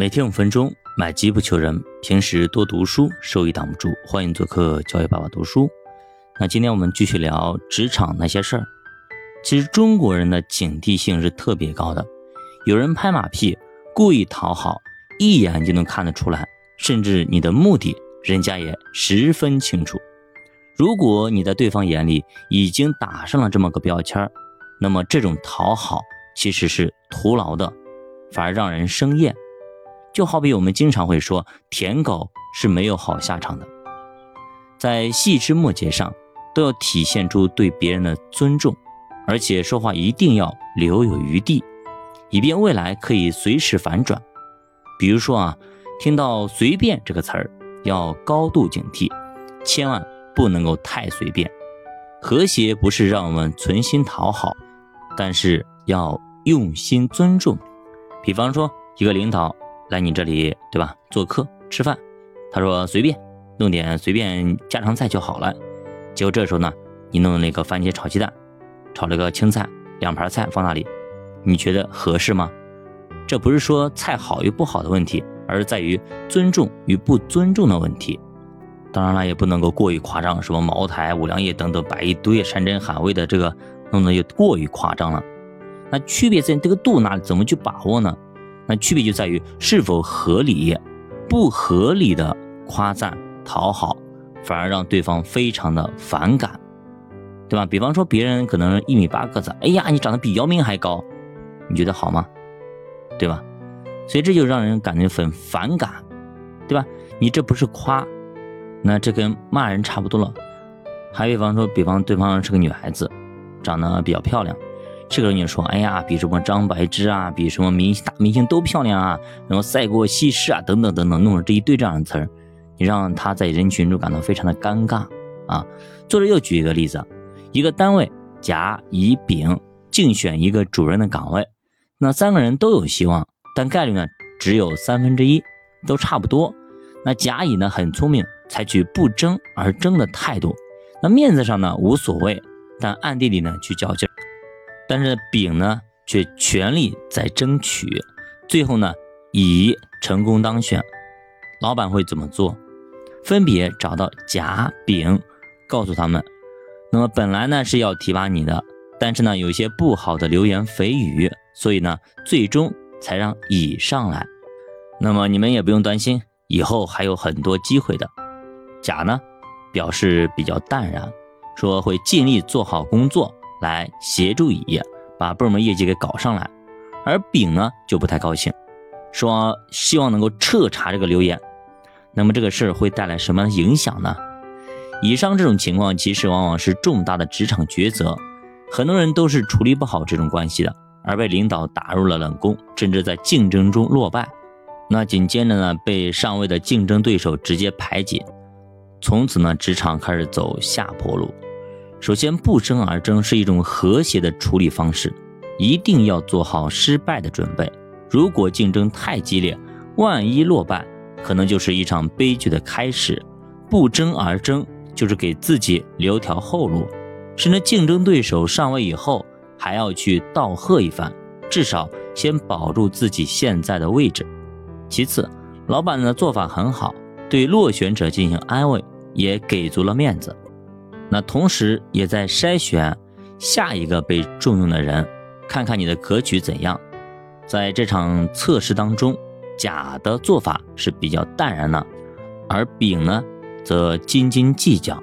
每天五分钟，买机不求人。平时多读书，收益挡不住。欢迎做客教育爸爸读书。那今天我们继续聊职场那些事儿。其实中国人的警惕性是特别高的，有人拍马屁，故意讨好，一眼就能看得出来，甚至你的目的，人家也十分清楚。如果你在对方眼里已经打上了这么个标签那么这种讨好其实是徒劳的，反而让人生厌。就好比我们经常会说，舔狗是没有好下场的。在细枝末节上，都要体现出对别人的尊重，而且说话一定要留有余地，以便未来可以随时反转。比如说啊，听到“随便”这个词儿，要高度警惕，千万不能够太随便。和谐不是让我们存心讨好。但是要用心尊重，比方说一个领导来你这里，对吧？做客吃饭，他说随便弄点随便家常菜就好了。结果这时候呢，你弄那个番茄炒鸡蛋，炒了个青菜，两盘菜放那里，你觉得合适吗？这不是说菜好与不好的问题，而是在于尊重与不尊重的问题。当然了，也不能够过于夸张，什么茅台、五粮液等等摆一堆山珍海味的这个。弄得又过于夸张了，那区别在这个度哪里？怎么去把握呢？那区别就在于是否合理，不合理的夸赞讨好，反而让对方非常的反感，对吧？比方说别人可能一米八个子，哎呀，你长得比姚明还高，你觉得好吗？对吧？所以这就让人感觉很反感，对吧？你这不是夸，那这跟骂人差不多了。还比方说，比方对方是个女孩子。长得比较漂亮，这个人就说：“哎呀，比什么张柏芝啊，比什么明星大明星都漂亮啊，然后赛过西施啊，等等等等，弄了这一堆这样的词儿，你让他在人群中感到非常的尴尬啊。”作者又举一个例子，一个单位甲、乙、丙竞选一个主任的岗位，那三个人都有希望，但概率呢只有三分之一，都差不多。那甲、乙呢很聪明，采取不争而争的态度，那面子上呢无所谓。但暗地里呢去较劲，但是丙呢却全力在争取，最后呢乙成功当选。老板会怎么做？分别找到甲、丙，告诉他们，那么本来呢是要提拔你的，但是呢有些不好的流言蜚语，所以呢最终才让乙上来。那么你们也不用担心，以后还有很多机会的。甲呢表示比较淡然。说会尽力做好工作来协助乙把部门业绩给搞上来，而丙呢就不太高兴，说希望能够彻查这个流言。那么这个事儿会带来什么影响呢？以上这种情况其实往往是重大的职场抉择，很多人都是处理不好这种关系的，而被领导打入了冷宫，甚至在竞争中落败。那紧接着呢，被上位的竞争对手直接排挤，从此呢，职场开始走下坡路。首先，不争而争是一种和谐的处理方式，一定要做好失败的准备。如果竞争太激烈，万一落败，可能就是一场悲剧的开始。不争而争，就是给自己留条后路，甚至竞争对手上位以后，还要去道贺一番，至少先保住自己现在的位置。其次，老板的做法很好，对落选者进行安慰，也给足了面子。那同时也在筛选下一个被重用的人，看看你的格局怎样。在这场测试当中，甲的做法是比较淡然的，而丙呢则斤斤计较。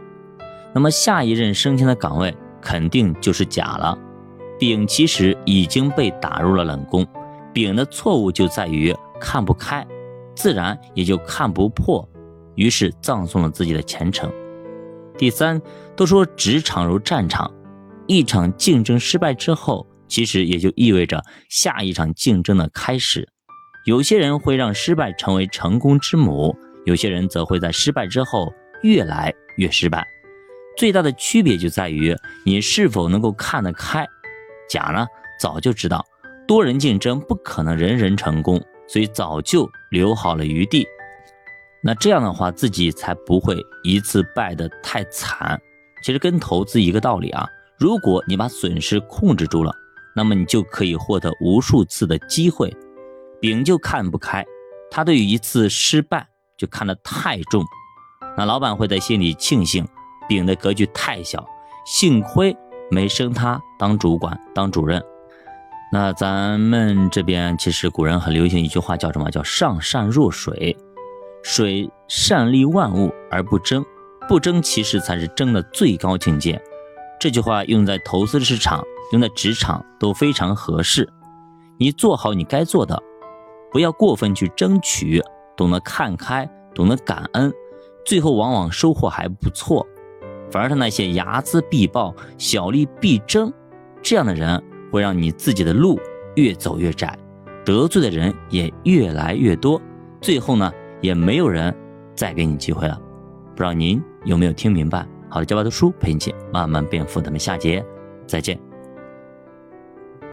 那么下一任升迁的岗位肯定就是甲了。丙其实已经被打入了冷宫，丙的错误就在于看不开，自然也就看不破，于是葬送了自己的前程。第三，都说职场如战场，一场竞争失败之后，其实也就意味着下一场竞争的开始。有些人会让失败成为成功之母，有些人则会在失败之后越来越失败。最大的区别就在于你是否能够看得开。甲呢，早就知道多人竞争不可能人人成功，所以早就留好了余地。那这样的话，自己才不会一次败得太惨。其实跟投资一个道理啊，如果你把损失控制住了，那么你就可以获得无数次的机会。丙就看不开，他对于一次失败就看得太重，那老板会在心里庆幸饼的格局太小，幸亏没升他当主管当主任。那咱们这边其实古人很流行一句话，叫什么？叫上善若水，水善利万物而不争，不争其实才是争的最高境界。这句话用在投资市场、用在职场都非常合适。你做好你该做的，不要过分去争取，懂得看开，懂得感恩，最后往往收获还不错。反而是那些睚眦必报、小利必争这样的人。会让你自己的路越走越窄，得罪的人也越来越多，最后呢，也没有人再给你机会了。不知道您有没有听明白？好的，教爸读书陪你一起慢慢变富，咱们下节再见。